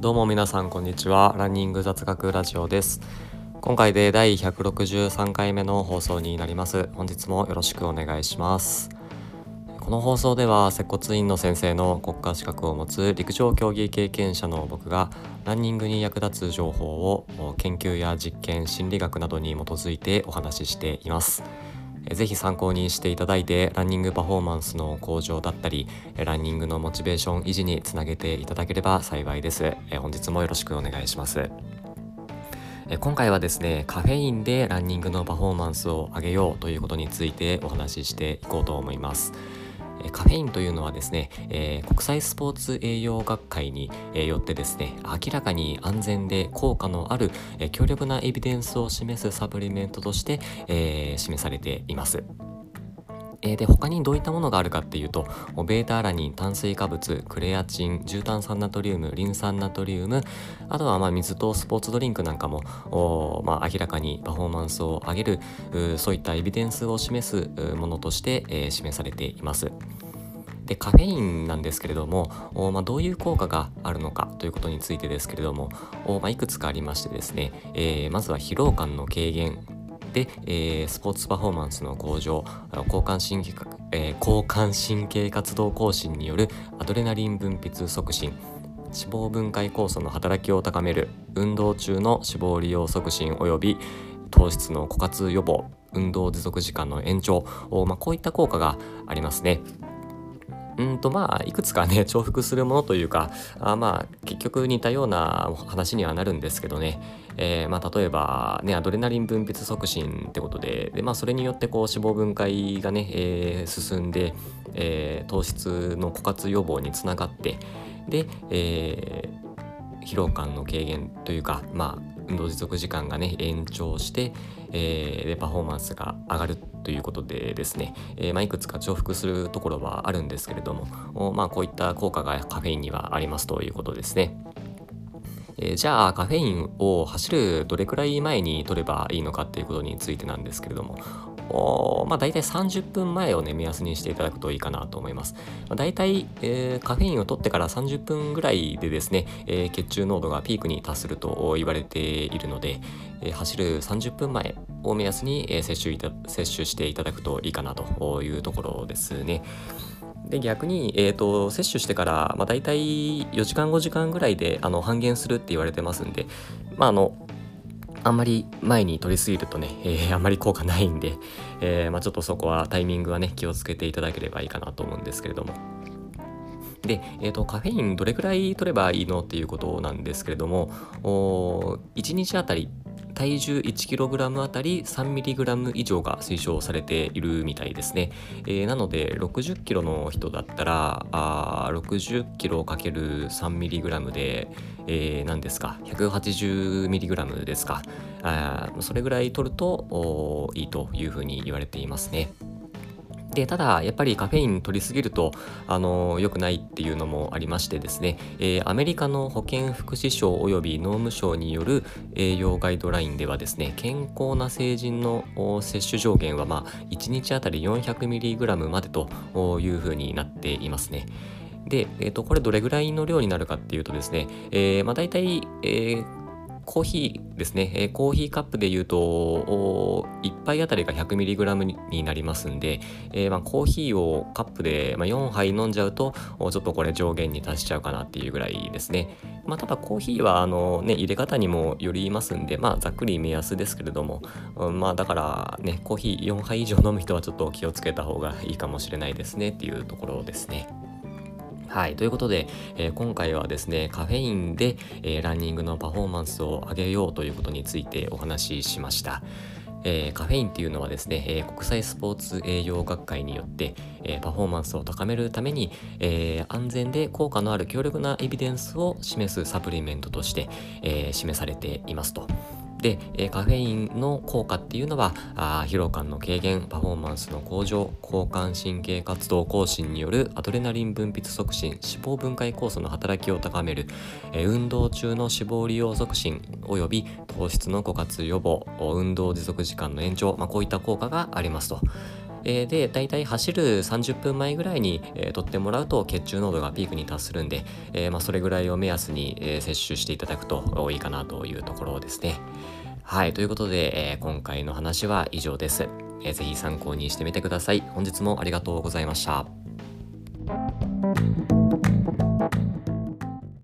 どうも皆さんこんにちは。ランニング雑学ラジオです。今回で第163回目の放送になります。本日もよろしくお願いします。この放送では接骨院の先生の国家資格を持つ陸上競技経験者の僕がランニングに役立つ情報を研究や実験心理学などに基づいてお話ししています。ぜひ参考にしていただいてランニングパフォーマンスの向上だったりランニングのモチベーション維持につなげていただければ幸いです。本日もよろしくお願いします。今回はですねカフェインでランニングのパフォーマンスを上げようということについてお話ししていこうと思います。カフェインというのはですね、えー、国際スポーツ栄養学会によってですね明らかに安全で効果のある、え、強力なエビデンスを示すサプリメントとして、えー、示されています。えー、で他にどういったものがあるかっていうとベータアラニン炭水化物クレアチン重炭酸ナトリウムリン酸ナトリウムあとはまあ水とスポーツドリンクなんかも、まあ、明らかにパフォーマンスを上げるそういったエビデンスを示すものとして、えー、示されています。でカフェインなんですけれども、まあ、どういう効果があるのかということについてですけれども、まあ、いくつかありましてですね、えー、まずは疲労感の軽減で、えー、スポーツパフォーマンスの向上交感神経、えー、交感神経活動更新によるアドレナリン分泌促進脂肪分解酵素の働きを高める運動中の脂肪利用促進及び糖質の枯渇予防運動持続時間の延長、まあ、こういった効果がありますね。うんとまあいくつかね 重複するものというかあまあ結局似たような話にはなるんですけどね、えー、まあ、例えばねアドレナリン分泌促進ってことでで、まあ、それによってこう脂肪分解がね、えー、進んで、えー、糖質の枯渇予防につながってで、え疲労感の軽減というかまあ運動持続時間がね延長して、えー、でパフォーマンスが上がるということでですね、えー、まあ、いくつか重複するところはあるんですけれどもまあ、こういった効果がカフェインにはありますということですね。え、じゃあカフェインを走るどれくらい前に取ればいいのかっていうことについてなんですけれどもまあ、大体30分前をね目安にしていただくといいかなと思います。まあ、大体、えー、カフェインを取ってから30分ぐらいでですね、えー、血中濃度がピークに達すると言われているので、えー、走る30分前を目安に、えー、摂取いた摂取していただくといいかなというところですね。で逆に、えーと、摂取してから、まあ、大体4時間5時間ぐらいであの半減するって言われてますんで、まあ、あのあんまり前に取りすぎるとね、えー、あんまり効果ないんで、えー、まあ、ちょっとそこはタイミングはね気をつけていただければいいかなと思うんですけれども。で、えーと、カフェインどれくらい取ればいいのっていうことなんですけれども1日あたり体重 1kg あたり 3mg 以上が推奨されているみたいですね。えー、なので 60kg の人だったらあ 60kg×3mg で、えー、何ですか？180mg ですかあそれぐらい取るといいというふうに言われていますね。でただやっぱりカフェイン取りすぎるとあの良くないっていうのもありましてですね、えー、アメリカの保健福祉省及び農務省による栄養ガイドラインではですね健康な成人の摂取上限はまあ1日あたり 400mg までというふうになっていますね。で、えー、とこれどれぐらいの量になるかっていうとですね、えー、まあ大体、えーコーヒーですね、えー、コーヒーカップで言うと1杯あたりが 100mg になりますんで、えー、まあ、コーヒーをカップで、まあ、4杯飲んじゃうとちょっとこれ上限に達しちゃうかなっていうぐらいですね、まあ、ただコーヒーはあの、ね、入れ方にもよりますんで、まあ、ざっくり目安ですけれども、うん、まあだからねコーヒー4杯以上飲む人はちょっと気をつけた方がいいかもしれないですねっていうところですね。はい。ということで、えー、今回はですね、カフェインで、えー、ランニングのパフォーマンスを上げようということについてお話ししました。えー、カフェインっていうのはですね、えー、国際スポーツ栄養学会によって、えー、パフォーマンスを高めるために、え安全で効果のある強力なエビデンスを示すサプリメントとして、え示されていますと。で、カフェインの効果っていうのは疲労感の軽減パフォーマンスの向上交感神経活動更新によるアドレナリン分泌促進脂肪分解酵素の働きを高める、運動中の脂肪利用促進および糖質の枯渇予防運動持続時間の延長、まあ、こういった効果がありますと。えー、で大体走る30分前ぐらいに、えー、取ってもらうと血中濃度がピークに達するんで、えー、まあ、それぐらいを目安に、えー、摂取していただくといいかなというところですね。はい、ということで、えー、今回の話は以上です、えー。ぜひ参考にしてみてください。本日もありがとうございました。